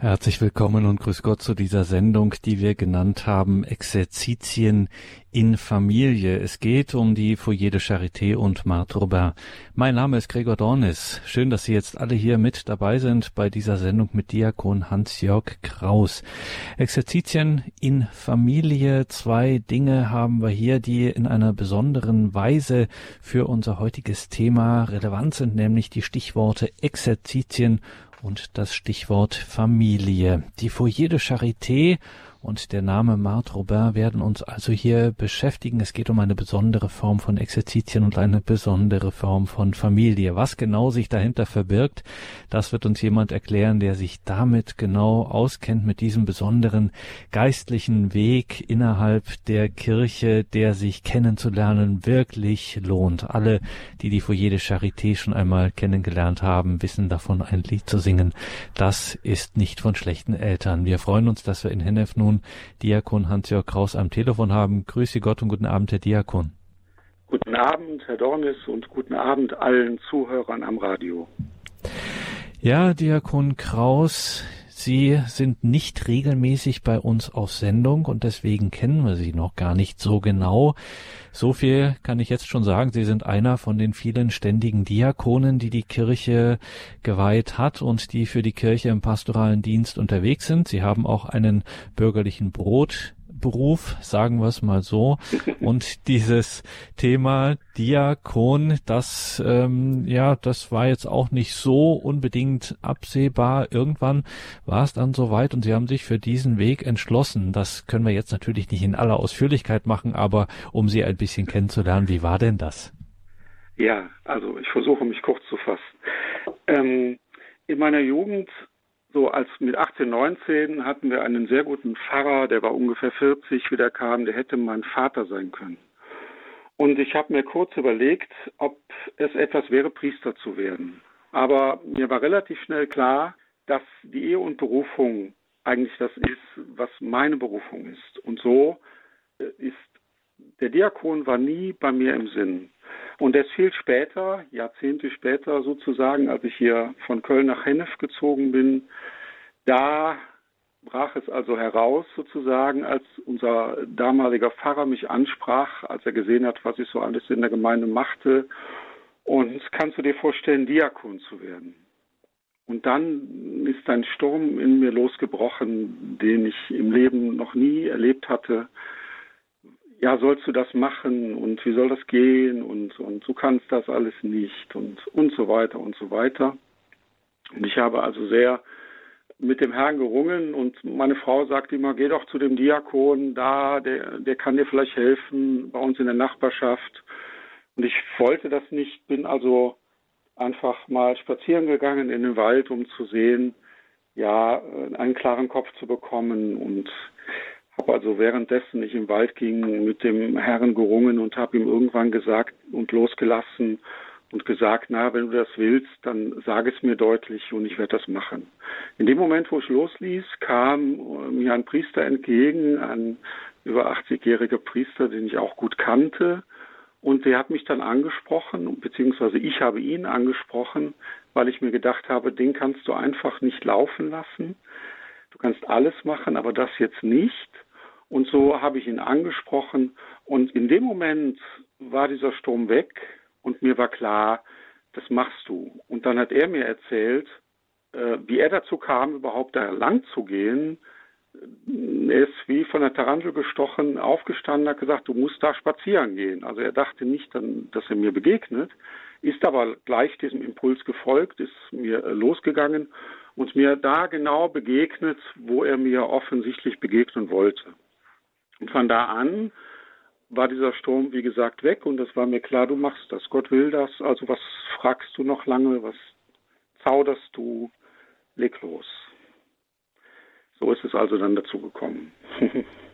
Herzlich willkommen und grüß Gott zu dieser Sendung, die wir genannt haben Exerzitien in Familie. Es geht um die Foyer de Charité und Marthe Robert. Mein Name ist Gregor Dornis. Schön, dass Sie jetzt alle hier mit dabei sind bei dieser Sendung mit Diakon Hans-Jörg Kraus. Exerzitien in Familie. Zwei Dinge haben wir hier, die in einer besonderen Weise für unser heutiges Thema relevant sind, nämlich die Stichworte Exerzitien und das Stichwort Familie. Die Foyer de Charité und der Name Marthe Robin werden uns also hier beschäftigen. Es geht um eine besondere Form von Exerzitien und eine besondere Form von Familie. Was genau sich dahinter verbirgt, das wird uns jemand erklären, der sich damit genau auskennt, mit diesem besonderen geistlichen Weg innerhalb der Kirche, der sich kennenzulernen wirklich lohnt. Alle, die die Foyer de Charité schon einmal kennengelernt haben, wissen davon, ein Lied zu singen. Das ist nicht von schlechten Eltern. Wir freuen uns, dass wir in Hennef nun Diakon Hans-Jörg Kraus am Telefon haben. Grüße Gott und guten Abend, Herr Diakon. Guten Abend, Herr Dornis, und guten Abend allen Zuhörern am Radio. Ja, Diakon Kraus, Sie sind nicht regelmäßig bei uns auf Sendung und deswegen kennen wir Sie noch gar nicht so genau. So viel kann ich jetzt schon sagen. Sie sind einer von den vielen ständigen Diakonen, die die Kirche geweiht hat und die für die Kirche im pastoralen Dienst unterwegs sind. Sie haben auch einen bürgerlichen Brot Beruf, sagen wir es mal so. Und dieses Thema Diakon, das ähm, ja, das war jetzt auch nicht so unbedingt absehbar. Irgendwann war es dann soweit und sie haben sich für diesen Weg entschlossen. Das können wir jetzt natürlich nicht in aller Ausführlichkeit machen, aber um sie ein bisschen kennenzulernen, wie war denn das? Ja, also ich versuche mich kurz zu fassen. Ähm, in meiner Jugend so als mit 18, 19 hatten wir einen sehr guten Pfarrer, der war ungefähr 40, wie der kam, der hätte mein Vater sein können. Und ich habe mir kurz überlegt, ob es etwas wäre, Priester zu werden. Aber mir war relativ schnell klar, dass die Ehe und Berufung eigentlich das ist, was meine Berufung ist. Und so äh, ist der Diakon war nie bei mir im Sinn. Und erst viel später, Jahrzehnte später sozusagen, als ich hier von Köln nach Hennef gezogen bin, da brach es also heraus sozusagen, als unser damaliger Pfarrer mich ansprach, als er gesehen hat, was ich so alles in der Gemeinde machte. Und kannst du dir vorstellen, Diakon zu werden? Und dann ist ein Sturm in mir losgebrochen, den ich im Leben noch nie erlebt hatte ja, sollst du das machen und wie soll das gehen und, und du kannst das alles nicht und, und so weiter und so weiter. Und ich habe also sehr mit dem Herrn gerungen und meine Frau sagte immer, geh doch zu dem Diakon da, der, der kann dir vielleicht helfen bei uns in der Nachbarschaft. Und ich wollte das nicht, bin also einfach mal spazieren gegangen in den Wald, um zu sehen, ja, einen klaren Kopf zu bekommen und habe also währenddessen ich im Wald ging mit dem Herrn gerungen und habe ihm irgendwann gesagt und losgelassen und gesagt, na, wenn du das willst, dann sag es mir deutlich und ich werde das machen. In dem Moment, wo ich losließ, kam äh, mir ein Priester entgegen, ein über 80-jähriger Priester, den ich auch gut kannte. Und der hat mich dann angesprochen, beziehungsweise ich habe ihn angesprochen, weil ich mir gedacht habe, den kannst du einfach nicht laufen lassen. Du kannst alles machen, aber das jetzt nicht. Und so habe ich ihn angesprochen. Und in dem Moment war dieser Sturm weg und mir war klar, das machst du. Und dann hat er mir erzählt, äh, wie er dazu kam, überhaupt da lang zu gehen. Er ist wie von der Tarantel gestochen, aufgestanden, hat gesagt, du musst da spazieren gehen. Also er dachte nicht, dass er mir begegnet, ist aber gleich diesem Impuls gefolgt, ist mir äh, losgegangen und mir da genau begegnet, wo er mir offensichtlich begegnen wollte. Und von da an war dieser Sturm, wie gesagt, weg und es war mir klar, du machst das. Gott will das. Also was fragst du noch lange? Was zauderst du? Leg los. So ist es also dann dazu gekommen.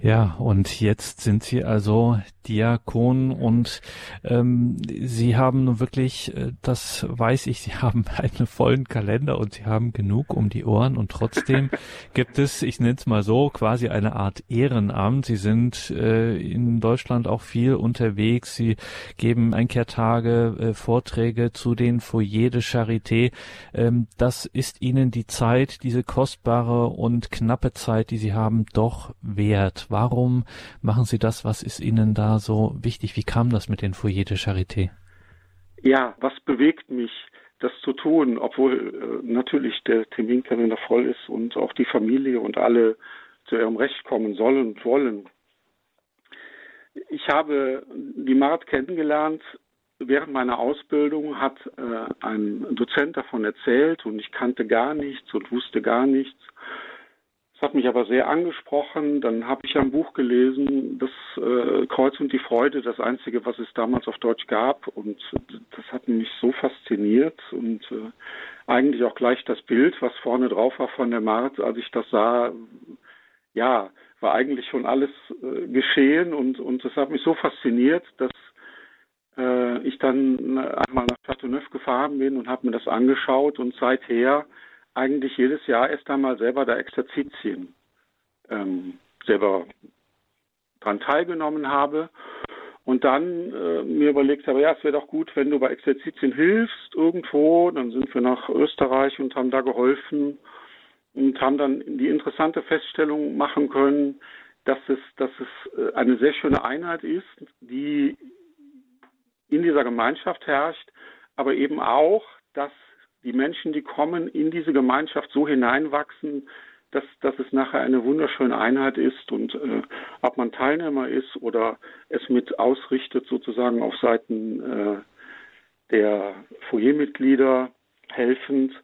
ja, und jetzt sind Sie also Diakon und ähm, Sie haben wirklich, äh, das weiß ich, Sie haben einen vollen Kalender und Sie haben genug um die Ohren und trotzdem gibt es, ich nenne es mal so, quasi eine Art Ehrenamt. Sie sind äh, in Deutschland auch viel unterwegs. Sie geben Einkehrtage, äh, Vorträge zu den Foyer de Charité. Ähm, das ist Ihnen die Zeit, diese kostbare und knappe Zeit, die Sie haben, doch wert. Warum machen Sie das? Was ist Ihnen da so wichtig? Wie kam das mit den Foyer de Charité? Ja, was bewegt mich, das zu tun, obwohl äh, natürlich der Terminkalender voll ist und auch die Familie und alle zu ihrem Recht kommen sollen und wollen. Ich habe die Mart kennengelernt während meiner Ausbildung, hat äh, ein Dozent davon erzählt und ich kannte gar nichts und wusste gar nichts hat mich aber sehr angesprochen. Dann habe ich ein Buch gelesen, das äh, Kreuz und die Freude, das einzige, was es damals auf Deutsch gab. Und das hat mich so fasziniert und äh, eigentlich auch gleich das Bild, was vorne drauf war von der Mart, als ich das sah, ja, war eigentlich schon alles äh, geschehen und und das hat mich so fasziniert, dass äh, ich dann einmal nach Châteauneuf gefahren bin und habe mir das angeschaut und seither eigentlich jedes Jahr erst einmal selber da Exerzitien ähm, selber dran teilgenommen habe und dann äh, mir überlegt habe, ja, es wäre doch gut, wenn du bei Exerzitien hilfst irgendwo. Dann sind wir nach Österreich und haben da geholfen und haben dann die interessante Feststellung machen können, dass es, dass es äh, eine sehr schöne Einheit ist, die in dieser Gemeinschaft herrscht, aber eben auch, dass die Menschen, die kommen, in diese Gemeinschaft so hineinwachsen, dass, dass es nachher eine wunderschöne Einheit ist und äh, ob man Teilnehmer ist oder es mit ausrichtet, sozusagen auf Seiten äh, der Foyermitglieder helfend.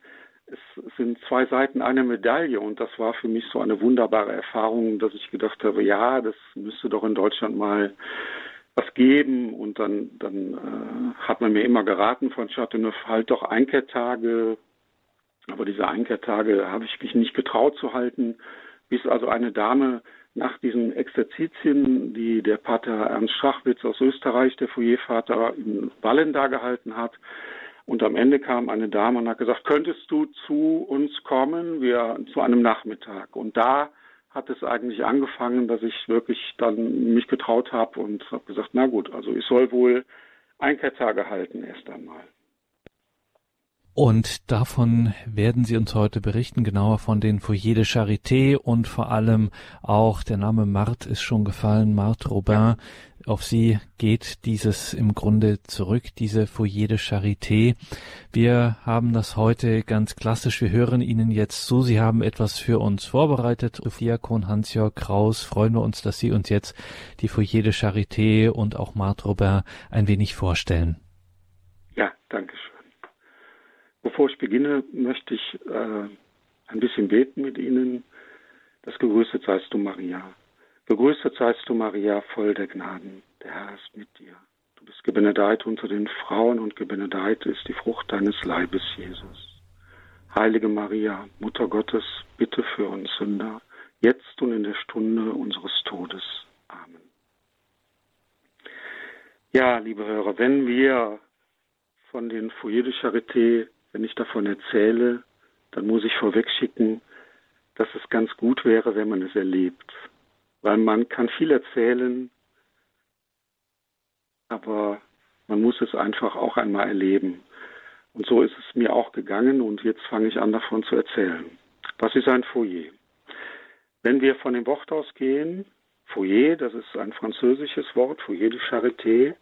Es sind zwei Seiten einer Medaille und das war für mich so eine wunderbare Erfahrung, dass ich gedacht habe, ja, das müsste doch in Deutschland mal was geben und dann, dann äh, hat man mir immer geraten von Chateauneuf, halt doch Einkehrtage, aber diese Einkehrtage habe ich mich nicht getraut zu halten, bis also eine Dame nach diesen Exerzitien, die der Pater Ernst Schachwitz aus Österreich, der Foyervater, in Wallen da gehalten hat, und am Ende kam eine Dame und hat gesagt, könntest du zu uns kommen, wir zu einem Nachmittag. Und da hat es eigentlich angefangen, dass ich wirklich dann mich getraut habe und habe gesagt, na gut, also ich soll wohl Einkehrtage halten erst einmal. Und davon werden Sie uns heute berichten, genauer von den Foyer de Charité und vor allem auch der Name Marthe ist schon gefallen, Marthe Robin. Auf sie geht dieses im Grunde zurück, diese Foyer de Charité. Wir haben das heute ganz klassisch. Wir hören Ihnen jetzt zu. Sie haben etwas für uns vorbereitet. Diakon Hans-Jörg Kraus, freuen wir uns, dass Sie uns jetzt die Foyer de Charité und auch Marthe Robin ein wenig vorstellen. Ja, danke schön. Bevor ich beginne, möchte ich äh, ein bisschen beten mit Ihnen. Das Gegrüßet seist du, Maria. Gegrüßet seist du, Maria, voll der Gnaden. Der Herr ist mit dir. Du bist gebenedeit unter den Frauen und gebenedeit ist die Frucht deines Leibes, Jesus. Heilige Maria, Mutter Gottes, bitte für uns Sünder, jetzt und in der Stunde unseres Todes. Amen. Ja, liebe Hörer, wenn wir von den Foyer de Charité wenn ich davon erzähle, dann muss ich vorwegschicken, dass es ganz gut wäre, wenn man es erlebt. Weil man kann viel erzählen, aber man muss es einfach auch einmal erleben. Und so ist es mir auch gegangen und jetzt fange ich an davon zu erzählen. Was ist ein Foyer? Wenn wir von dem Wort ausgehen, Foyer, das ist ein französisches Wort, Foyer de Charité,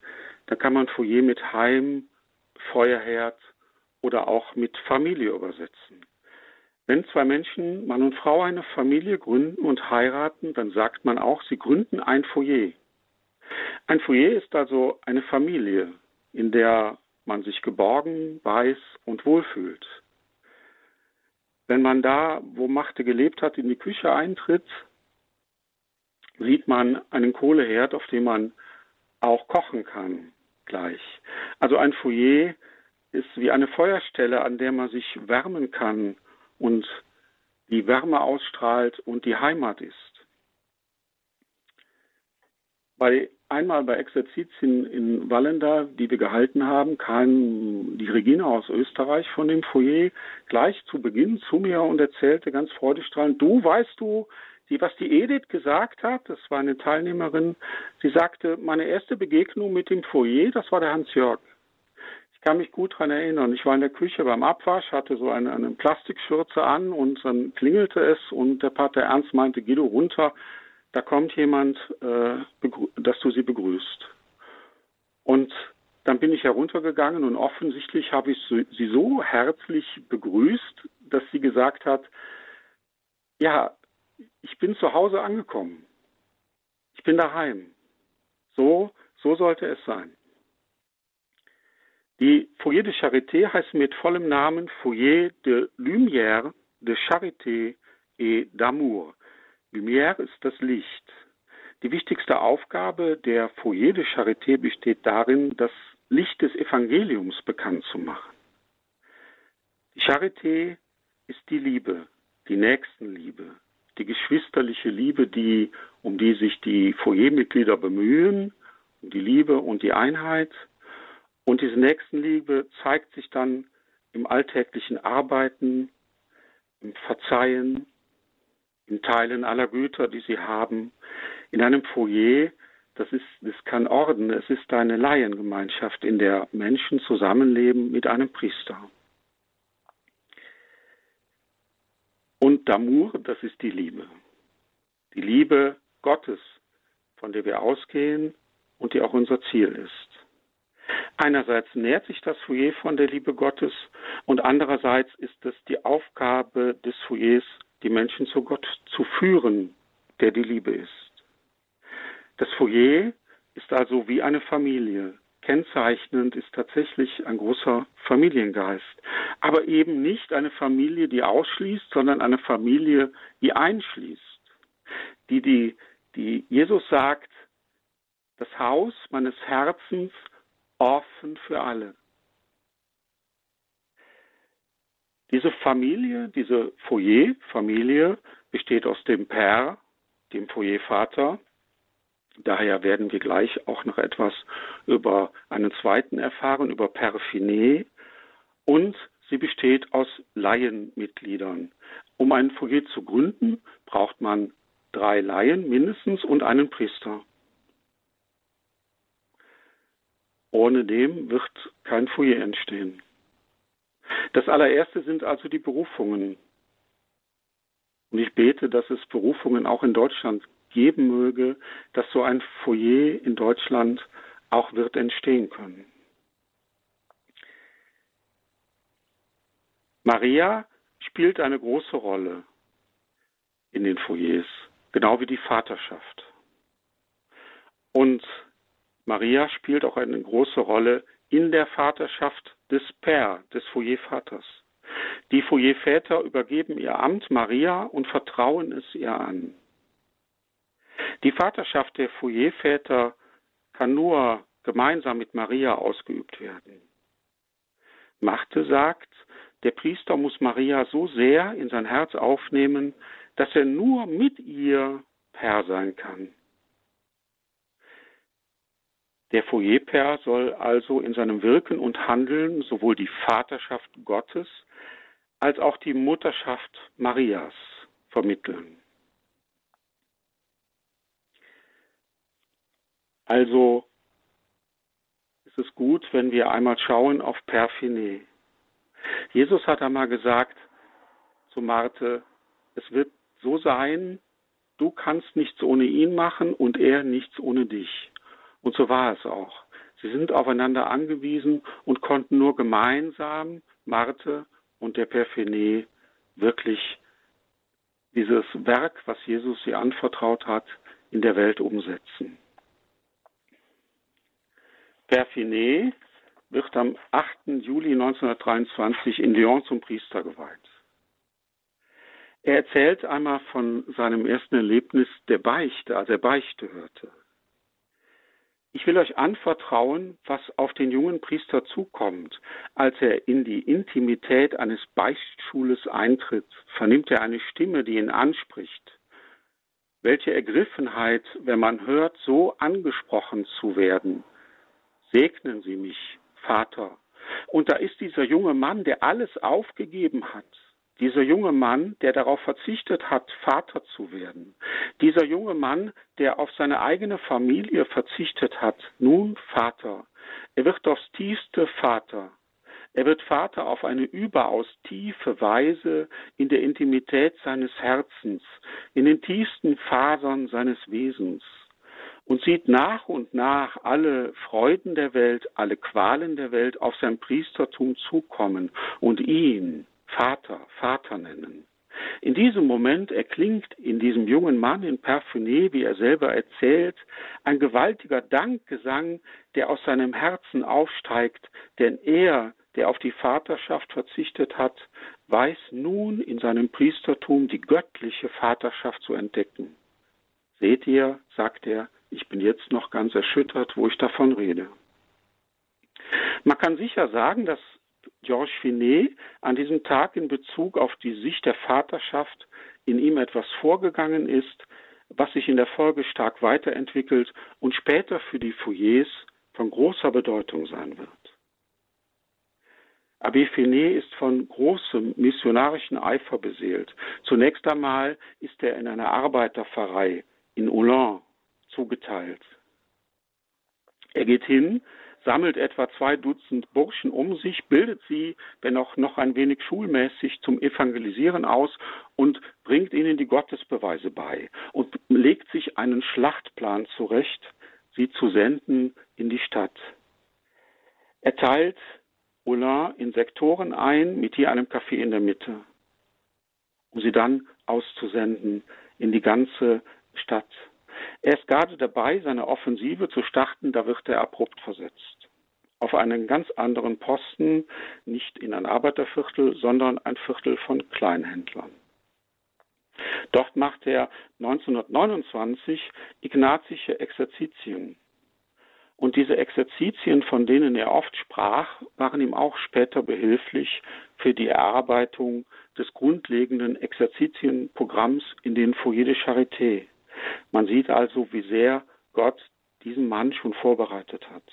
da kann man Foyer mit Heim, Feuerherd, oder auch mit Familie übersetzen. Wenn zwei Menschen, Mann und Frau, eine Familie gründen und heiraten, dann sagt man auch, sie gründen ein Foyer. Ein Foyer ist also eine Familie, in der man sich geborgen, weiß und wohlfühlt. Wenn man da, wo Machte gelebt hat, in die Küche eintritt, sieht man einen Kohleherd, auf dem man auch kochen kann gleich. Also ein Foyer ist wie eine Feuerstelle, an der man sich wärmen kann und die Wärme ausstrahlt und die Heimat ist. Bei einmal bei Exerzitien in Wallenda, die wir gehalten haben, kam die Regina aus Österreich von dem Foyer gleich zu Beginn zu mir und erzählte ganz freudestrahlend, du weißt du, die, was die Edith gesagt hat, das war eine Teilnehmerin, sie sagte, meine erste Begegnung mit dem Foyer, das war der Hans-Jörg. Ich kann mich gut daran erinnern. Ich war in der Küche beim Abwasch, hatte so eine, eine Plastikschürze an und dann klingelte es und der Pater Ernst meinte, du runter, da kommt jemand, äh, dass du sie begrüßt. Und dann bin ich heruntergegangen und offensichtlich habe ich sie so herzlich begrüßt, dass sie gesagt hat, ja, ich bin zu Hause angekommen. Ich bin daheim. So, so sollte es sein. Die Foyer de Charité heißt mit vollem Namen Foyer de Lumière, de Charité et d'Amour. Lumière ist das Licht. Die wichtigste Aufgabe der Foyer de Charité besteht darin, das Licht des Evangeliums bekannt zu machen. Die Charité ist die Liebe, die Nächstenliebe, die geschwisterliche Liebe, die, um die sich die Foyermitglieder bemühen, um die Liebe und die Einheit. Und diese Nächstenliebe zeigt sich dann im alltäglichen Arbeiten, im Verzeihen, im Teilen aller Güter, die sie haben, in einem Foyer, das ist, das kann Orden, es ist eine Laiengemeinschaft, in der Menschen zusammenleben mit einem Priester. Und Damour, das ist die Liebe. Die Liebe Gottes, von der wir ausgehen und die auch unser Ziel ist. Einerseits nährt sich das Foyer von der Liebe Gottes und andererseits ist es die Aufgabe des Foyers, die Menschen zu Gott zu führen, der die Liebe ist. Das Foyer ist also wie eine Familie. Kennzeichnend ist tatsächlich ein großer Familiengeist. Aber eben nicht eine Familie, die ausschließt, sondern eine Familie, die einschließt. Die, die, die Jesus sagt, das Haus meines Herzens offen für alle. Diese Familie, diese Foyer-Familie besteht aus dem Père, dem Foyer-Vater. Daher werden wir gleich auch noch etwas über einen zweiten erfahren, über Père Finet. Und sie besteht aus Laienmitgliedern. Um ein Foyer zu gründen, braucht man drei Laien mindestens und einen Priester. Ohne dem wird kein Foyer entstehen. Das allererste sind also die Berufungen. Und ich bete, dass es Berufungen auch in Deutschland geben möge, dass so ein Foyer in Deutschland auch wird entstehen können. Maria spielt eine große Rolle in den Foyers, genau wie die Vaterschaft. Und Maria spielt auch eine große Rolle in der Vaterschaft des Père, des Foyervaters. Die Foyerväter übergeben ihr Amt Maria und vertrauen es ihr an. Die Vaterschaft der Foyerväter kann nur gemeinsam mit Maria ausgeübt werden. Machte sagt, der Priester muss Maria so sehr in sein Herz aufnehmen, dass er nur mit ihr Herr sein kann. Der Foyerpair soll also in seinem Wirken und Handeln sowohl die Vaterschaft Gottes als auch die Mutterschaft Marias vermitteln. Also ist es gut, wenn wir einmal schauen auf Perfine. Jesus hat einmal gesagt zu Marte, es wird so sein, du kannst nichts ohne ihn machen und er nichts ohne dich. Und so war es auch. Sie sind aufeinander angewiesen und konnten nur gemeinsam, Marte und der Perfene, wirklich dieses Werk, was Jesus sie anvertraut hat, in der Welt umsetzen. Perfine wird am 8. Juli 1923 in Lyon zum Priester geweiht. Er erzählt einmal von seinem ersten Erlebnis der Beichte, als er Beichte hörte. Ich will euch anvertrauen, was auf den jungen Priester zukommt. Als er in die Intimität eines Beichtschules eintritt, vernimmt er eine Stimme, die ihn anspricht. welche Ergriffenheit, wenn man hört, so angesprochen zu werden. Segnen Sie mich, Vater. Und da ist dieser junge Mann, der alles aufgegeben hat. Dieser junge Mann, der darauf verzichtet hat, Vater zu werden. Dieser junge Mann, der auf seine eigene Familie verzichtet hat, nun Vater. Er wird aufs tiefste Vater. Er wird Vater auf eine überaus tiefe Weise in der Intimität seines Herzens, in den tiefsten Fasern seines Wesens und sieht nach und nach alle Freuden der Welt, alle Qualen der Welt auf sein Priestertum zukommen und ihn Vater, Vater nennen. In diesem Moment erklingt in diesem jungen Mann in Parfuné, wie er selber erzählt, ein gewaltiger Dankgesang, der aus seinem Herzen aufsteigt, denn er, der auf die Vaterschaft verzichtet hat, weiß nun in seinem Priestertum die göttliche Vaterschaft zu entdecken. Seht ihr, sagt er, ich bin jetzt noch ganz erschüttert, wo ich davon rede. Man kann sicher sagen, dass Georges Finet an diesem Tag in Bezug auf die Sicht der Vaterschaft in ihm etwas vorgegangen ist, was sich in der Folge stark weiterentwickelt und später für die Foyers von großer Bedeutung sein wird. Abbé Finet ist von großem missionarischen Eifer beseelt. Zunächst einmal ist er in einer Arbeiterpfarrei in Oulan zugeteilt. Er geht hin sammelt etwa zwei Dutzend Burschen um sich, bildet sie, wenn auch noch ein wenig schulmäßig, zum Evangelisieren aus und bringt ihnen die Gottesbeweise bei und legt sich einen Schlachtplan zurecht, sie zu senden in die Stadt. Er teilt Oulin in Sektoren ein, mit je einem Café in der Mitte, um sie dann auszusenden in die ganze Stadt. Er ist gerade dabei, seine Offensive zu starten, da wird er abrupt versetzt. Auf einen ganz anderen Posten, nicht in ein Arbeiterviertel, sondern ein Viertel von Kleinhändlern. Dort macht er 1929 ignatische Exerzitien. Und diese Exerzitien, von denen er oft sprach, waren ihm auch später behilflich für die Erarbeitung des grundlegenden Exerzitienprogramms in den Foyer de Charité. Man sieht also, wie sehr Gott diesen Mann schon vorbereitet hat.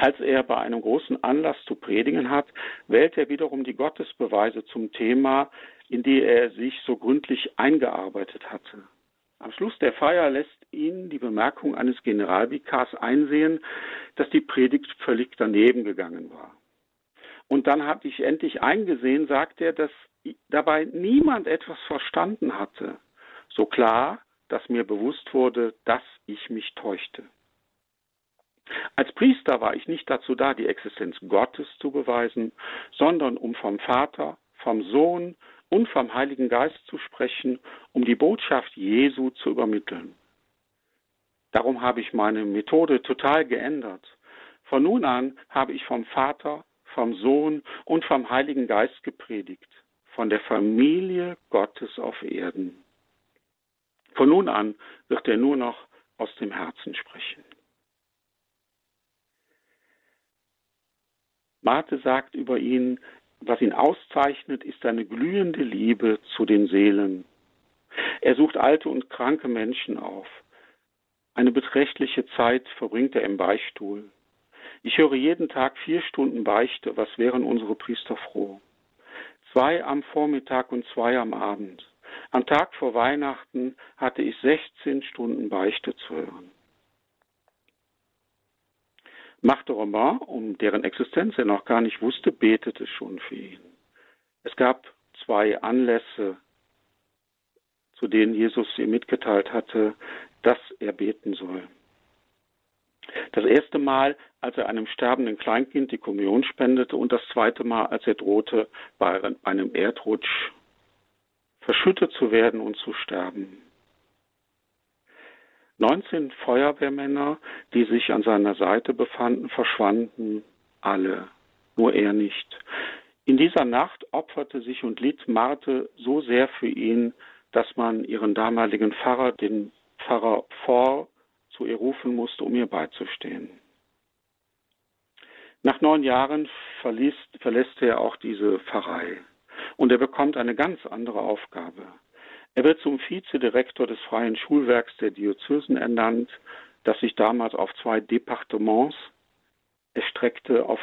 Als er bei einem großen Anlass zu predigen hat, wählt er wiederum die Gottesbeweise zum Thema, in die er sich so gründlich eingearbeitet hatte. Am Schluss der Feier lässt ihn die Bemerkung eines Generalvikars einsehen, dass die Predigt völlig daneben gegangen war. Und dann habe ich endlich eingesehen, sagt er, dass dabei niemand etwas verstanden hatte. So klar, dass mir bewusst wurde, dass ich mich täuschte. Als Priester war ich nicht dazu da, die Existenz Gottes zu beweisen, sondern um vom Vater, vom Sohn und vom Heiligen Geist zu sprechen, um die Botschaft Jesu zu übermitteln. Darum habe ich meine Methode total geändert. Von nun an habe ich vom Vater, vom Sohn und vom Heiligen Geist gepredigt, von der Familie Gottes auf Erden. Von nun an wird er nur noch aus dem Herzen sprechen. Marte sagt über ihn, was ihn auszeichnet, ist seine glühende Liebe zu den Seelen. Er sucht alte und kranke Menschen auf. Eine beträchtliche Zeit verbringt er im Beichtstuhl. Ich höre jeden Tag vier Stunden Beichte, was wären unsere Priester froh. Zwei am Vormittag und zwei am Abend. Am Tag vor Weihnachten hatte ich 16 Stunden Beichte zu hören. Marthe Romain, um deren Existenz er noch gar nicht wusste, betete schon für ihn. Es gab zwei Anlässe, zu denen Jesus ihm mitgeteilt hatte, dass er beten soll. Das erste Mal, als er einem sterbenden Kleinkind die Kommunion spendete und das zweite Mal, als er drohte, bei einem Erdrutsch verschüttet zu werden und zu sterben. 19 Feuerwehrmänner, die sich an seiner Seite befanden, verschwanden alle, nur er nicht. In dieser Nacht opferte sich und litt Marte so sehr für ihn, dass man ihren damaligen Pfarrer, den Pfarrer Vor, zu ihr rufen musste, um ihr beizustehen. Nach neun Jahren verließ, verlässt er auch diese Pfarrei und er bekommt eine ganz andere Aufgabe. Er wird zum Vizedirektor des freien Schulwerks der Diözesen ernannt, das sich damals auf zwei Departements erstreckte, auf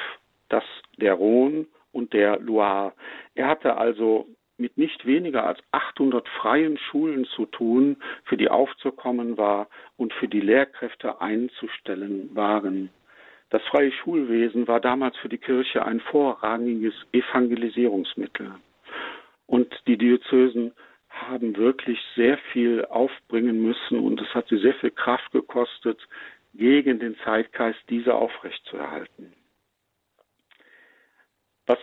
das der Rhone und der Loire. Er hatte also mit nicht weniger als 800 freien Schulen zu tun, für die aufzukommen war und für die Lehrkräfte einzustellen waren. Das freie Schulwesen war damals für die Kirche ein vorrangiges Evangelisierungsmittel. Und die Diözesen haben wirklich sehr viel aufbringen müssen und es hat sie sehr viel Kraft gekostet, gegen den Zeitgeist diese aufrechtzuerhalten. Was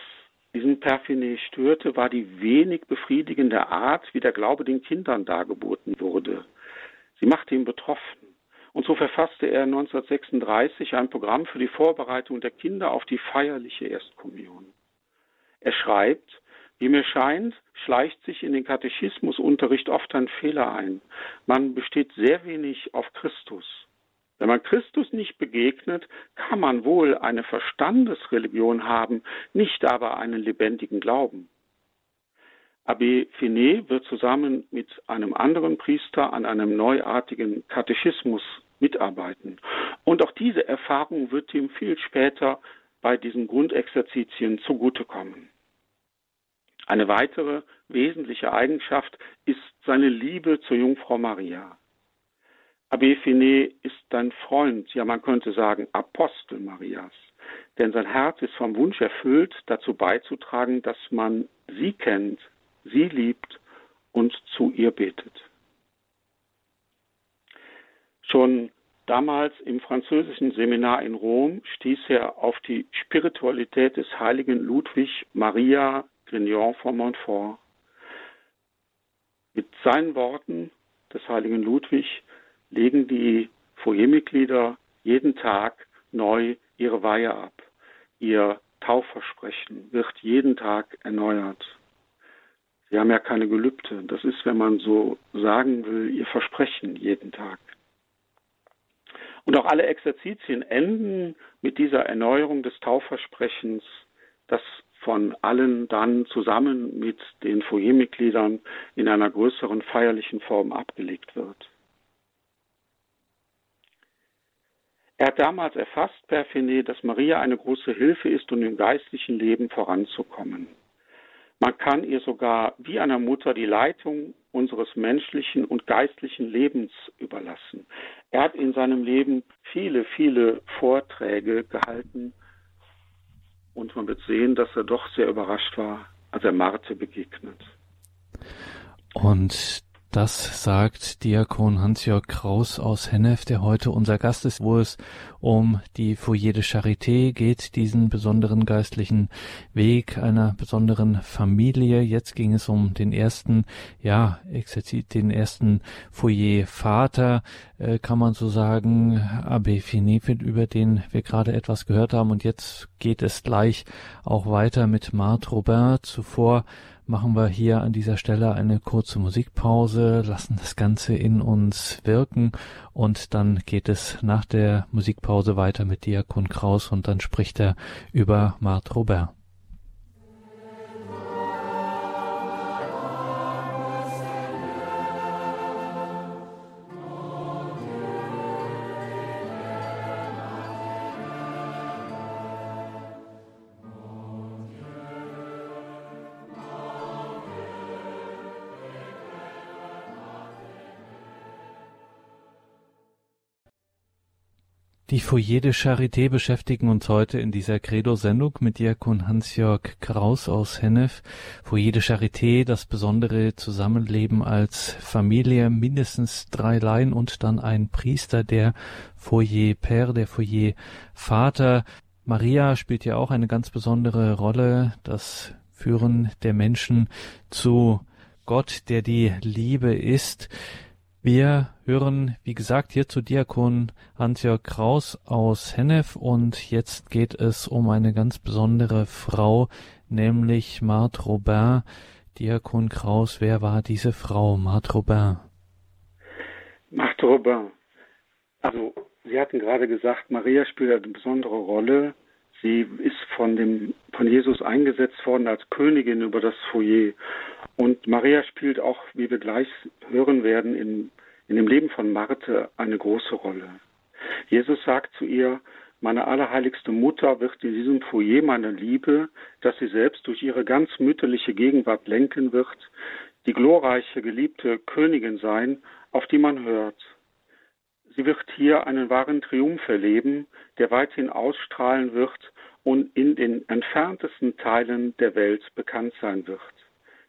diesen Perfinet störte, war die wenig befriedigende Art, wie der Glaube den Kindern dargeboten wurde. Sie machte ihn betroffen. Und so verfasste er 1936 ein Programm für die Vorbereitung der Kinder auf die feierliche Erstkommunion. Er schreibt, wie mir scheint, schleicht sich in den Katechismusunterricht oft ein Fehler ein. Man besteht sehr wenig auf Christus. Wenn man Christus nicht begegnet, kann man wohl eine Verstandesreligion haben, nicht aber einen lebendigen Glauben. Abbé Finet wird zusammen mit einem anderen Priester an einem neuartigen Katechismus mitarbeiten. Und auch diese Erfahrung wird ihm viel später bei diesen Grundexerzitien zugutekommen. Eine weitere wesentliche Eigenschaft ist seine Liebe zur Jungfrau Maria. Abbé Finet ist ein Freund, ja man könnte sagen Apostel Marias, denn sein Herz ist vom Wunsch erfüllt, dazu beizutragen, dass man sie kennt, sie liebt und zu ihr betet. Schon damals im französischen Seminar in Rom stieß er auf die Spiritualität des heiligen Ludwig Maria Grignon von Montfort. Mit seinen Worten des heiligen Ludwig legen die Foyermitglieder jeden Tag neu ihre Weihe ab. Ihr Taufversprechen wird jeden Tag erneuert. Sie haben ja keine Gelübde. Das ist, wenn man so sagen will, ihr Versprechen jeden Tag. Und auch alle Exerzitien enden mit dieser Erneuerung des Taufversprechens, das von allen dann zusammen mit den Foyermitgliedern in einer größeren feierlichen Form abgelegt wird. Er hat damals erfasst, per Finet, dass Maria eine große Hilfe ist, um im geistlichen Leben voranzukommen. Man kann ihr sogar wie einer Mutter die Leitung unseres menschlichen und geistlichen Lebens überlassen. Er hat in seinem Leben viele, viele Vorträge gehalten und man wird sehen, dass er doch sehr überrascht war, als er Marte begegnet. Und das sagt Diakon Hans-Jörg Kraus aus Hennef, der heute unser Gast ist, wo es um die Foyer de Charité geht, diesen besonderen geistlichen Weg einer besonderen Familie. Jetzt ging es um den ersten, ja, Exerzit, den ersten Foyer Vater, äh, kann man so sagen, Abbé Finefit, über den wir gerade etwas gehört haben. Und jetzt geht es gleich auch weiter mit Marthe Robin. Zuvor machen wir hier an dieser Stelle eine kurze Musikpause, lassen das Ganze in uns wirken und dann geht es nach der Musikpause weiter mit Diakon Kraus und dann spricht er über Marthe Robert. Die Foyer de Charité beschäftigen uns heute in dieser Credo-Sendung mit Diakon Hans-Jörg Kraus aus Hennef. Foyer de Charité, das besondere Zusammenleben als Familie, mindestens drei Laien und dann ein Priester, der Foyer Père, der Foyer Vater. Maria spielt ja auch eine ganz besondere Rolle, das Führen der Menschen zu Gott, der die Liebe ist. Wir hören, wie gesagt, hier zu Diakon Hans-Jörg Kraus aus Hennef und jetzt geht es um eine ganz besondere Frau, nämlich Marthe Robin. Diakon Kraus, wer war diese Frau, Marthe Robin? Marthe Robin. Also, Sie hatten gerade gesagt, Maria spielt eine besondere Rolle. Sie ist von dem, von Jesus eingesetzt worden als Königin über das Foyer. Und Maria spielt auch, wie wir gleich hören werden, in, in dem Leben von Marte eine große Rolle. Jesus sagt zu ihr, meine allerheiligste Mutter wird in diesem Foyer meiner Liebe, das sie selbst durch ihre ganz mütterliche Gegenwart lenken wird, die glorreiche, geliebte Königin sein, auf die man hört. Sie wird hier einen wahren Triumph erleben, der weithin ausstrahlen wird und in den entferntesten Teilen der Welt bekannt sein wird.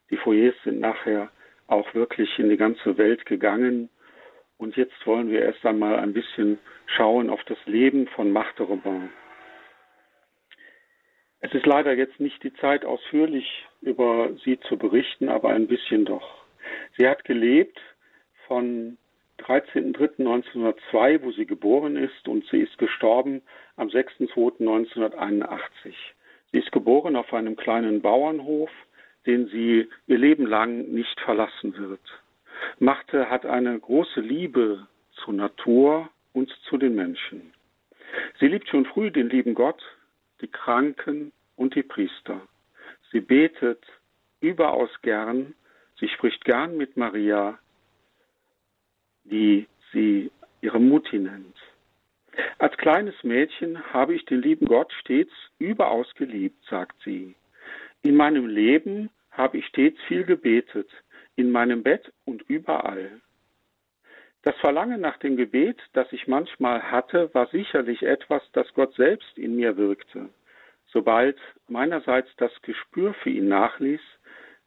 Die Foyers sind nachher auch wirklich in die ganze Welt gegangen. Und jetzt wollen wir erst einmal ein bisschen schauen auf das Leben von Marthe Robin. Es ist leider jetzt nicht die Zeit, ausführlich über sie zu berichten, aber ein bisschen doch. Sie hat gelebt von 13.03.1902, wo sie geboren ist, und sie ist gestorben am 6.02.1981. Sie ist geboren auf einem kleinen Bauernhof, den sie ihr Leben lang nicht verlassen wird. Marthe hat eine große Liebe zur Natur und zu den Menschen. Sie liebt schon früh den lieben Gott, die Kranken und die Priester. Sie betet überaus gern, sie spricht gern mit Maria, die sie ihre Mutti nennt. Als kleines Mädchen habe ich den lieben Gott stets überaus geliebt, sagt sie. In meinem Leben habe ich stets viel gebetet, in meinem Bett und überall. Das Verlangen nach dem Gebet, das ich manchmal hatte, war sicherlich etwas, das Gott selbst in mir wirkte. Sobald meinerseits das Gespür für ihn nachließ,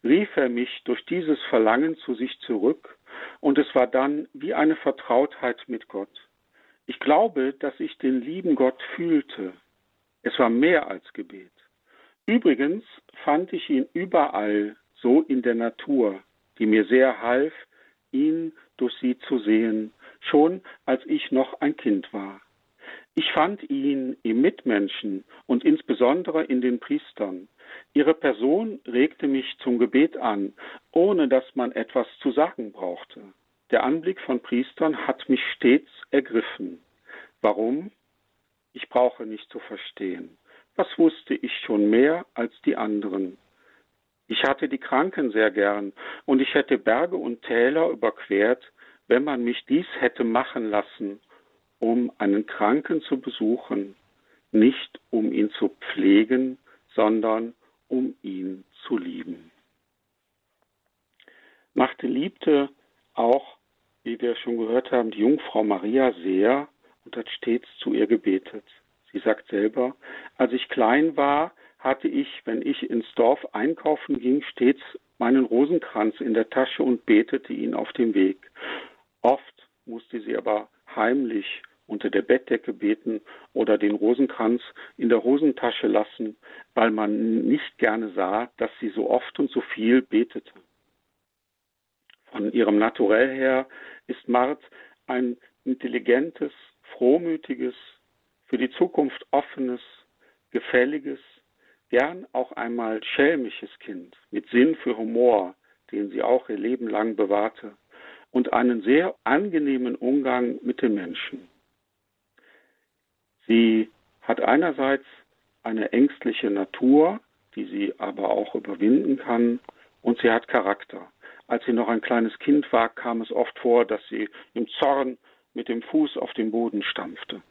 rief er mich durch dieses Verlangen zu sich zurück, und es war dann wie eine Vertrautheit mit Gott. Ich glaube, dass ich den lieben Gott fühlte. Es war mehr als Gebet. Übrigens fand ich ihn überall, so in der Natur, die mir sehr half, ihn durch sie zu sehen, schon als ich noch ein Kind war. Ich fand ihn im Mitmenschen und insbesondere in den Priestern. Ihre Person regte mich zum Gebet an, ohne dass man etwas zu sagen brauchte. Der Anblick von Priestern hat mich stets ergriffen. Warum? Ich brauche nicht zu verstehen. Was wusste ich schon mehr als die anderen? Ich hatte die Kranken sehr gern und ich hätte Berge und Täler überquert, wenn man mich dies hätte machen lassen, um einen Kranken zu besuchen, nicht um ihn zu pflegen, sondern um ihn zu lieben. Machte liebte auch, wie wir schon gehört haben, die Jungfrau Maria sehr und hat stets zu ihr gebetet. Sie sagt selber, als ich klein war, hatte ich, wenn ich ins Dorf einkaufen ging, stets meinen Rosenkranz in der Tasche und betete ihn auf dem Weg. Oft musste sie aber heimlich unter der Bettdecke beten oder den Rosenkranz in der Hosentasche lassen, weil man nicht gerne sah, dass sie so oft und so viel betete. Von ihrem Naturell her ist Mart ein intelligentes, frohmütiges, für die Zukunft offenes, gefälliges, gern auch einmal schelmisches Kind mit Sinn für Humor, den sie auch ihr Leben lang bewahrte, und einen sehr angenehmen Umgang mit den Menschen. Sie hat einerseits eine ängstliche Natur, die sie aber auch überwinden kann, und sie hat Charakter. Als sie noch ein kleines Kind war, kam es oft vor, dass sie im Zorn mit dem Fuß auf den Boden stampfte.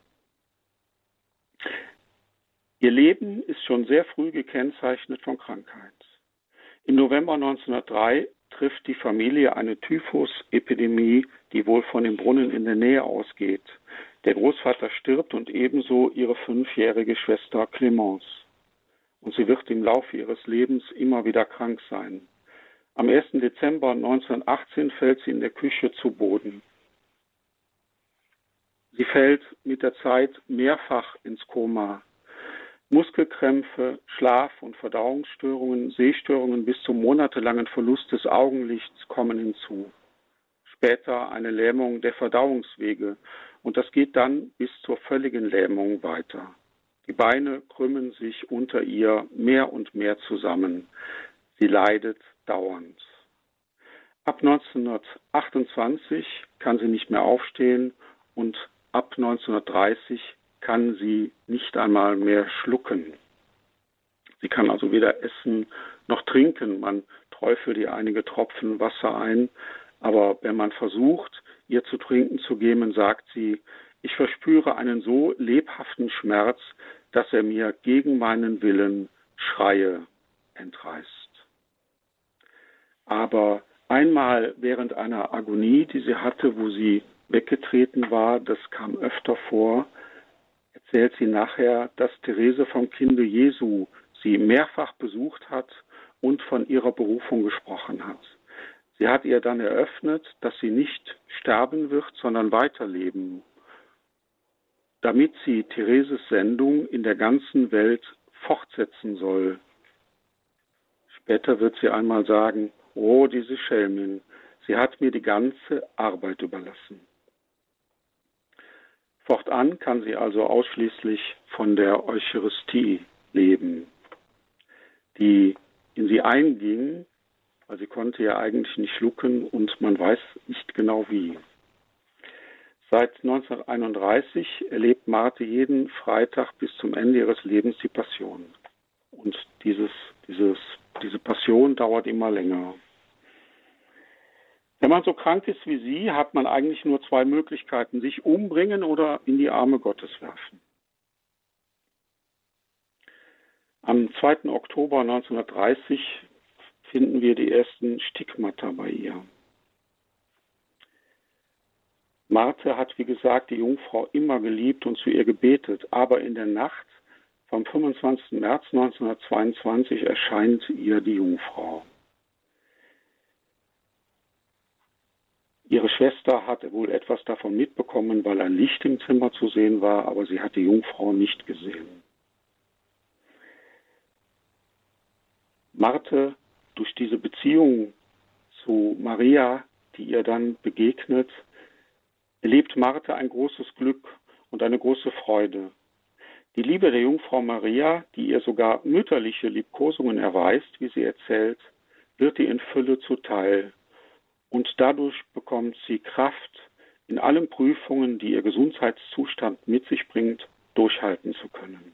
Ihr Leben ist schon sehr früh gekennzeichnet von Krankheit. Im November 1903 trifft die Familie eine Typhus-Epidemie, die wohl von dem Brunnen in der Nähe ausgeht. Der Großvater stirbt und ebenso ihre fünfjährige Schwester Clemence. Und sie wird im Laufe ihres Lebens immer wieder krank sein. Am 1. Dezember 1918 fällt sie in der Küche zu Boden. Sie fällt mit der Zeit mehrfach ins Koma. Muskelkrämpfe, Schlaf- und Verdauungsstörungen, Sehstörungen bis zum monatelangen Verlust des Augenlichts kommen hinzu. Später eine Lähmung der Verdauungswege und das geht dann bis zur völligen Lähmung weiter. Die Beine krümmen sich unter ihr mehr und mehr zusammen. Sie leidet dauernd. Ab 1928 kann sie nicht mehr aufstehen und ab 1930 kann sie nicht einmal mehr schlucken. Sie kann also weder essen noch trinken. Man träufelt ihr einige Tropfen Wasser ein, aber wenn man versucht, ihr zu trinken zu geben, sagt sie, ich verspüre einen so lebhaften Schmerz, dass er mir gegen meinen Willen Schreie entreißt. Aber einmal während einer Agonie, die sie hatte, wo sie weggetreten war, das kam öfter vor, erzählt sie nachher, dass Therese vom Kinde Jesu sie mehrfach besucht hat und von ihrer Berufung gesprochen hat. Sie hat ihr dann eröffnet, dass sie nicht sterben wird, sondern weiterleben, damit sie Thereses Sendung in der ganzen Welt fortsetzen soll. Später wird sie einmal sagen, oh, diese Schelmin, sie hat mir die ganze Arbeit überlassen. Fortan kann sie also ausschließlich von der Eucharistie leben, die in sie einging, weil sie konnte ja eigentlich nicht schlucken und man weiß nicht genau wie. Seit 1931 erlebt Marte jeden Freitag bis zum Ende ihres Lebens die Passion. Und dieses, dieses, diese Passion dauert immer länger. Wenn man so krank ist wie sie, hat man eigentlich nur zwei Möglichkeiten, sich umbringen oder in die Arme Gottes werfen. Am 2. Oktober 1930 finden wir die ersten Stigmata bei ihr. Marthe hat, wie gesagt, die Jungfrau immer geliebt und zu ihr gebetet, aber in der Nacht vom 25. März 1922 erscheint ihr die Jungfrau. Ihre Schwester hatte wohl etwas davon mitbekommen, weil ein Licht im Zimmer zu sehen war, aber sie hat die Jungfrau nicht gesehen. Marte durch diese Beziehung zu Maria, die ihr dann begegnet, erlebt Marte ein großes Glück und eine große Freude. Die Liebe der Jungfrau Maria, die ihr sogar mütterliche Liebkosungen erweist, wie sie erzählt, wird ihr in Fülle zuteil und dadurch bekommt sie Kraft, in allen Prüfungen, die ihr Gesundheitszustand mit sich bringt, durchhalten zu können.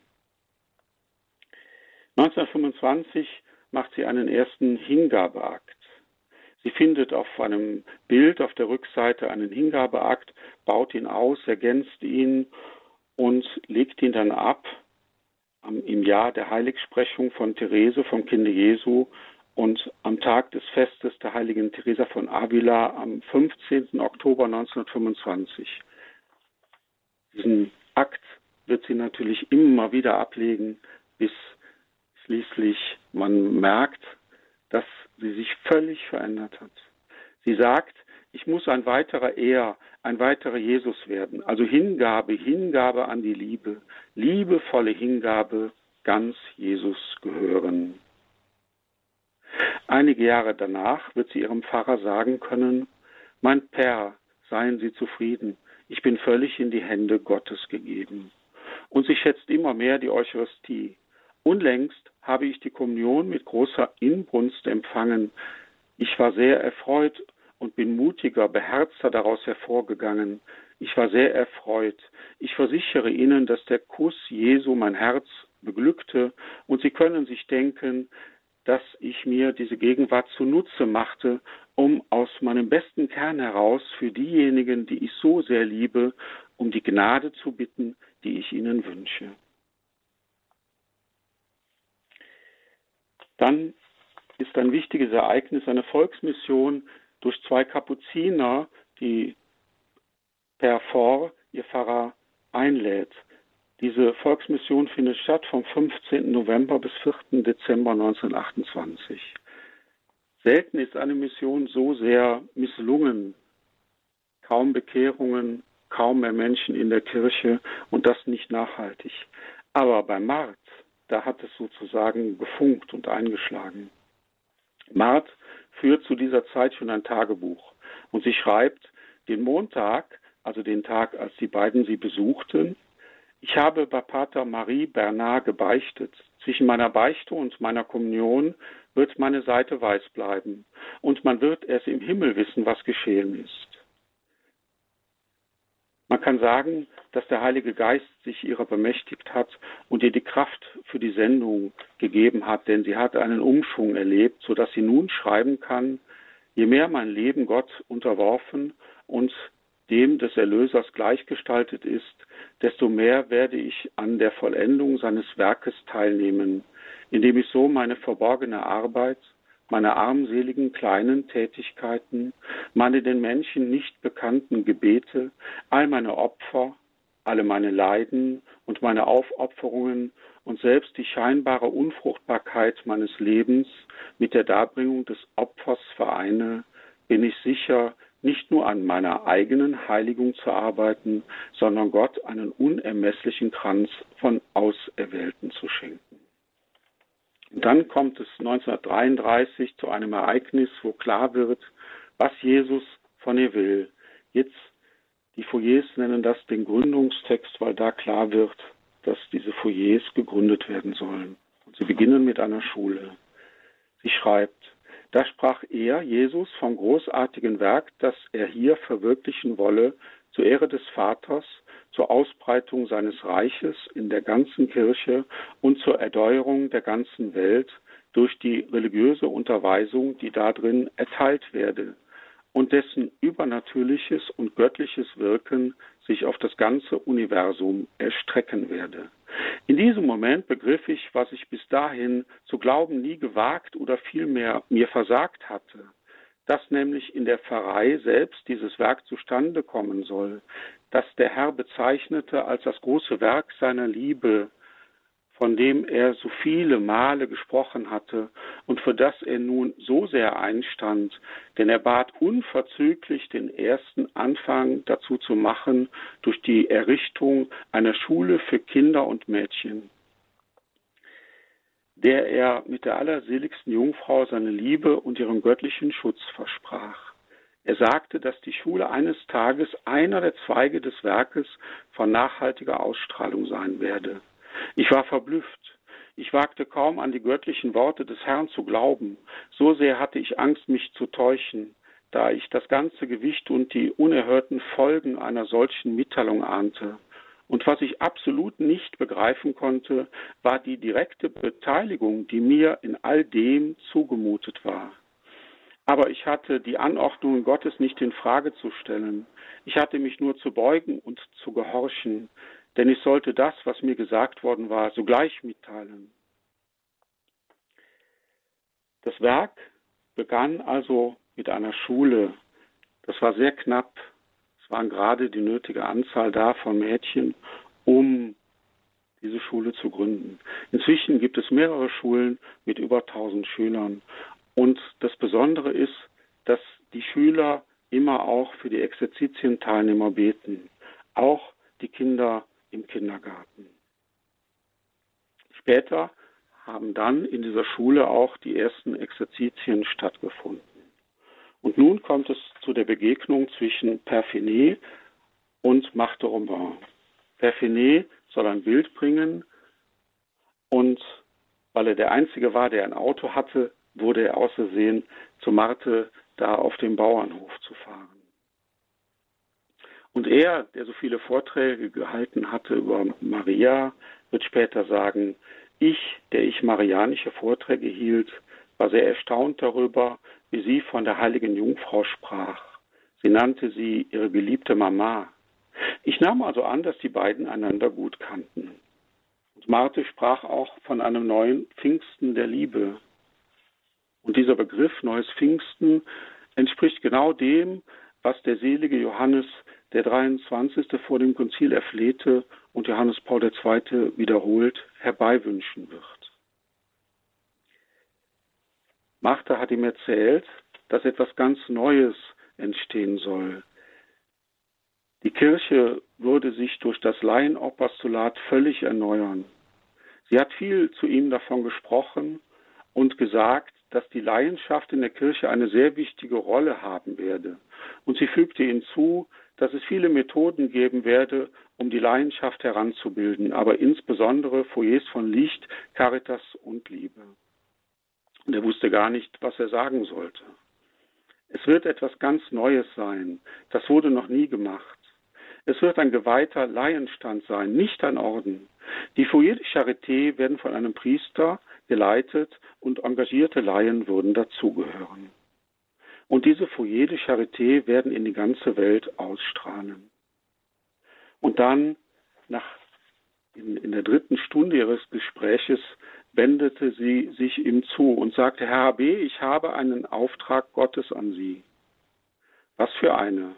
1925 macht sie einen ersten Hingabeakt. Sie findet auf einem Bild auf der Rückseite einen Hingabeakt, baut ihn aus, ergänzt ihn und legt ihn dann ab im Jahr der Heiligsprechung von Therese vom Kinde Jesu und am Tag des Festes der heiligen Teresa von Avila am 15. Oktober 1925. Diesen Akt wird sie natürlich immer wieder ablegen, bis schließlich man merkt, dass sie sich völlig verändert hat. Sie sagt, ich muss ein weiterer Er, ein weiterer Jesus werden. Also Hingabe, Hingabe an die Liebe, liebevolle Hingabe, ganz Jesus gehören. Einige Jahre danach wird sie ihrem Pfarrer sagen können, mein Pär, seien Sie zufrieden, ich bin völlig in die Hände Gottes gegeben. Und sie schätzt immer mehr die Eucharistie. Unlängst habe ich die Kommunion mit großer Inbrunst empfangen. Ich war sehr erfreut und bin mutiger, beherzter daraus hervorgegangen. Ich war sehr erfreut. Ich versichere Ihnen, dass der Kuss Jesu mein Herz beglückte, und Sie können sich denken, dass ich mir diese Gegenwart zunutze machte, um aus meinem besten Kern heraus für diejenigen, die ich so sehr liebe, um die Gnade zu bitten, die ich ihnen wünsche. Dann ist ein wichtiges Ereignis eine Volksmission durch zwei Kapuziner, die per Fort ihr Pfarrer einlädt. Diese Volksmission findet statt vom 15. November bis 4. Dezember 1928. Selten ist eine Mission so sehr misslungen. Kaum Bekehrungen, kaum mehr Menschen in der Kirche und das nicht nachhaltig. Aber bei Mart, da hat es sozusagen gefunkt und eingeschlagen. Mart führt zu dieser Zeit schon ein Tagebuch und sie schreibt, den Montag, also den Tag, als die beiden sie besuchten, ich habe bei Pater Marie Bernard gebeichtet. Zwischen meiner Beichte und meiner Kommunion wird meine Seite weiß bleiben, und man wird erst im Himmel wissen, was geschehen ist. Man kann sagen, dass der Heilige Geist sich ihrer bemächtigt hat und ihr die Kraft für die Sendung gegeben hat, denn sie hat einen Umschwung erlebt, so dass sie nun schreiben kann, je mehr mein Leben Gott unterworfen und dem des Erlösers gleichgestaltet ist, desto mehr werde ich an der Vollendung seines Werkes teilnehmen, indem ich so meine verborgene Arbeit, meine armseligen kleinen Tätigkeiten, meine den Menschen nicht bekannten Gebete, all meine Opfer, alle meine Leiden und meine Aufopferungen und selbst die scheinbare Unfruchtbarkeit meines Lebens mit der Darbringung des Opfers vereine, bin ich sicher, nicht nur an meiner eigenen Heiligung zu arbeiten, sondern Gott einen unermesslichen Kranz von Auserwählten zu schenken. Und dann kommt es 1933 zu einem Ereignis, wo klar wird, was Jesus von ihr will. Jetzt, die Foyers nennen das den Gründungstext, weil da klar wird, dass diese Foyers gegründet werden sollen. Und sie beginnen mit einer Schule. Sie schreibt, da sprach er, Jesus, vom großartigen Werk, das er hier verwirklichen wolle, zur Ehre des Vaters, zur Ausbreitung seines Reiches in der ganzen Kirche und zur Erneuerung der ganzen Welt durch die religiöse Unterweisung, die darin erteilt werde. Und dessen übernatürliches und göttliches Wirken sich auf das ganze Universum erstrecken werde. In diesem Moment begriff ich, was ich bis dahin zu glauben nie gewagt oder vielmehr mir versagt hatte, dass nämlich in der Pfarrei selbst dieses Werk zustande kommen soll, das der Herr bezeichnete als das große Werk seiner Liebe, von dem er so viele Male gesprochen hatte und für das er nun so sehr einstand, denn er bat unverzüglich den ersten Anfang dazu zu machen durch die Errichtung einer Schule für Kinder und Mädchen, der er mit der allerseligsten Jungfrau seine Liebe und ihren göttlichen Schutz versprach. Er sagte, dass die Schule eines Tages einer der Zweige des Werkes von nachhaltiger Ausstrahlung sein werde. Ich war verblüfft. Ich wagte kaum an die göttlichen Worte des Herrn zu glauben. So sehr hatte ich Angst, mich zu täuschen, da ich das ganze Gewicht und die unerhörten Folgen einer solchen Mitteilung ahnte. Und was ich absolut nicht begreifen konnte, war die direkte Beteiligung, die mir in all dem zugemutet war. Aber ich hatte die Anordnungen Gottes nicht in Frage zu stellen. Ich hatte mich nur zu beugen und zu gehorchen denn ich sollte das, was mir gesagt worden war, sogleich mitteilen. Das Werk begann also mit einer Schule. Das war sehr knapp. Es waren gerade die nötige Anzahl da von Mädchen, um diese Schule zu gründen. Inzwischen gibt es mehrere Schulen mit über 1000 Schülern. Und das Besondere ist, dass die Schüler immer auch für die Exerzitienteilnehmer beten. Auch die Kinder im Kindergarten. Später haben dann in dieser Schule auch die ersten Exerzitien stattgefunden. Und nun kommt es zu der Begegnung zwischen Perfinet und Marthe Robin. Perfinet soll ein Bild bringen und weil er der Einzige war, der ein Auto hatte, wurde er außersehen zu Marthe da auf dem Bauernhof zu fahren. Und er, der so viele Vorträge gehalten hatte über Maria, wird später sagen, ich, der ich marianische Vorträge hielt, war sehr erstaunt darüber, wie sie von der heiligen Jungfrau sprach. Sie nannte sie ihre geliebte Mama. Ich nahm also an, dass die beiden einander gut kannten. Und Marthe sprach auch von einem neuen Pfingsten der Liebe. Und dieser Begriff neues Pfingsten entspricht genau dem, was der selige Johannes der 23. vor dem Konzil erflehte und Johannes Paul II. wiederholt herbeiwünschen wird. Martha hat ihm erzählt, dass etwas ganz Neues entstehen soll. Die Kirche würde sich durch das Laienopostulat völlig erneuern. Sie hat viel zu ihm davon gesprochen und gesagt, dass die Laienschaft in der Kirche eine sehr wichtige Rolle haben werde. Und sie fügte hinzu, dass es viele Methoden geben werde, um die Laienschaft heranzubilden, aber insbesondere Foyers von Licht, Caritas und Liebe. Und er wusste gar nicht, was er sagen sollte. Es wird etwas ganz Neues sein. Das wurde noch nie gemacht. Es wird ein geweihter Laienstand sein, nicht ein Orden. Die Foyer de Charité werden von einem Priester geleitet und engagierte Laien würden dazugehören. Und diese Foyer de Charité werden in die ganze Welt ausstrahlen. Und dann, nach, in, in der dritten Stunde ihres Gespräches, wendete sie sich ihm zu und sagte, Herr HB, ich habe einen Auftrag Gottes an Sie. Was für eine?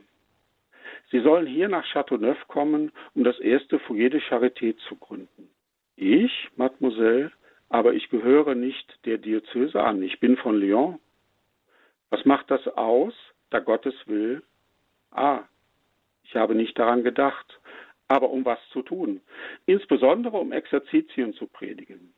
Sie sollen hier nach Châteauneuf kommen, um das erste Foyer de Charité zu gründen. Ich, Mademoiselle, aber ich gehöre nicht der Diözese an. Ich bin von Lyon. Was macht das aus, da Gottes will? Ah, ich habe nicht daran gedacht, aber um was zu tun, insbesondere um Exerzitien zu predigen.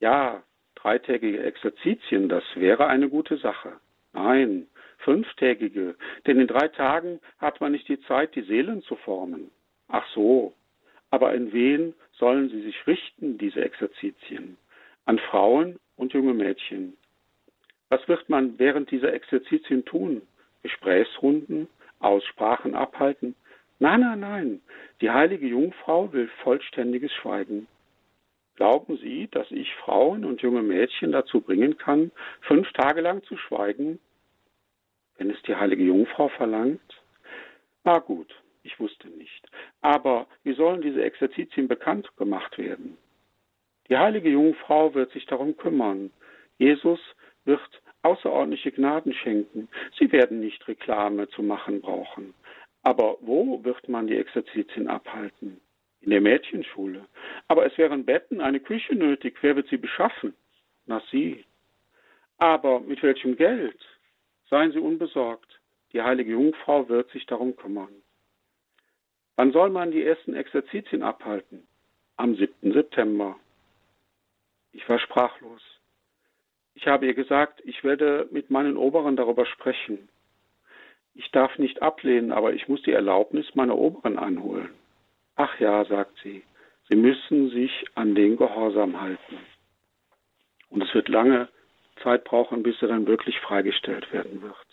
Ja, dreitägige Exerzitien, das wäre eine gute Sache. Nein, fünftägige, denn in drei Tagen hat man nicht die Zeit, die Seelen zu formen. Ach so, aber in wen sollen sie sich richten, diese Exerzitien? An Frauen und junge Mädchen. Was wird man während dieser Exerzitien tun? Gesprächsrunden, Aussprachen abhalten? Nein, nein, nein. Die heilige Jungfrau will vollständiges Schweigen. Glauben Sie, dass ich Frauen und junge Mädchen dazu bringen kann, fünf Tage lang zu schweigen, wenn es die heilige Jungfrau verlangt? Na gut, ich wusste nicht. Aber wie sollen diese Exerzitien bekannt gemacht werden? Die heilige Jungfrau wird sich darum kümmern. Jesus wird außerordentliche Gnaden schenken. Sie werden nicht Reklame zu machen brauchen. Aber wo wird man die Exerzitien abhalten? In der Mädchenschule. Aber es wären Betten, eine Küche nötig. Wer wird sie beschaffen? Na Sie. Aber mit welchem Geld? Seien Sie unbesorgt. Die heilige Jungfrau wird sich darum kümmern. Wann soll man die ersten Exerzitien abhalten? Am 7. September. Ich war sprachlos. Ich habe ihr gesagt, ich werde mit meinen Oberen darüber sprechen. Ich darf nicht ablehnen, aber ich muss die Erlaubnis meiner Oberen einholen. Ach ja, sagt sie, Sie müssen sich an den Gehorsam halten. Und es wird lange Zeit brauchen, bis er dann wirklich freigestellt werden wird.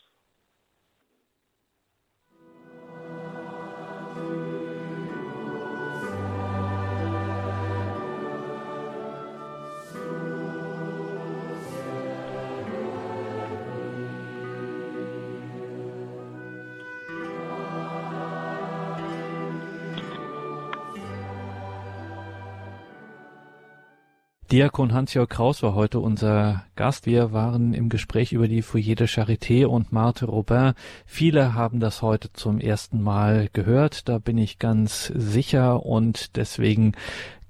Diakon Hans-Jörg Kraus war heute unser Gast. Wir waren im Gespräch über die Foyer de Charité und Marthe Robin. Viele haben das heute zum ersten Mal gehört, da bin ich ganz sicher und deswegen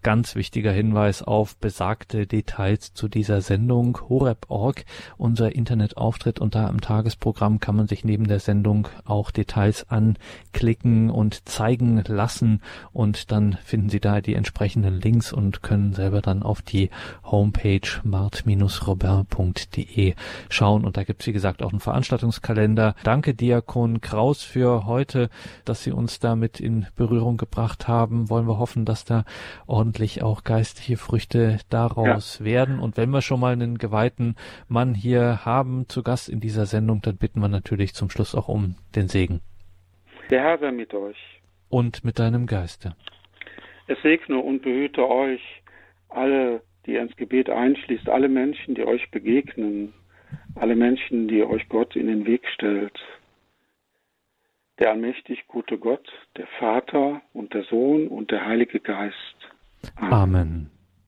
Ganz wichtiger Hinweis auf besagte Details zu dieser Sendung. Horeb.org, unser Internetauftritt und da im Tagesprogramm kann man sich neben der Sendung auch Details anklicken und zeigen lassen und dann finden Sie da die entsprechenden Links und können selber dann auf die Homepage mart-robert.de schauen und da gibt es wie gesagt auch einen Veranstaltungskalender. Danke Diakon Kraus für heute, dass Sie uns damit in Berührung gebracht haben. Wollen wir hoffen, dass da ordentlich hoffentlich auch geistliche Früchte daraus ja. werden. Und wenn wir schon mal einen geweihten Mann hier haben zu Gast in dieser Sendung, dann bitten wir natürlich zum Schluss auch um den Segen. Der Herr sei mit euch. Und mit deinem Geiste. Es segne und behüte euch alle, die ins Gebet einschließt, alle Menschen, die euch begegnen, alle Menschen, die euch Gott in den Weg stellt. Der allmächtig gute Gott, der Vater und der Sohn und der Heilige Geist Amen.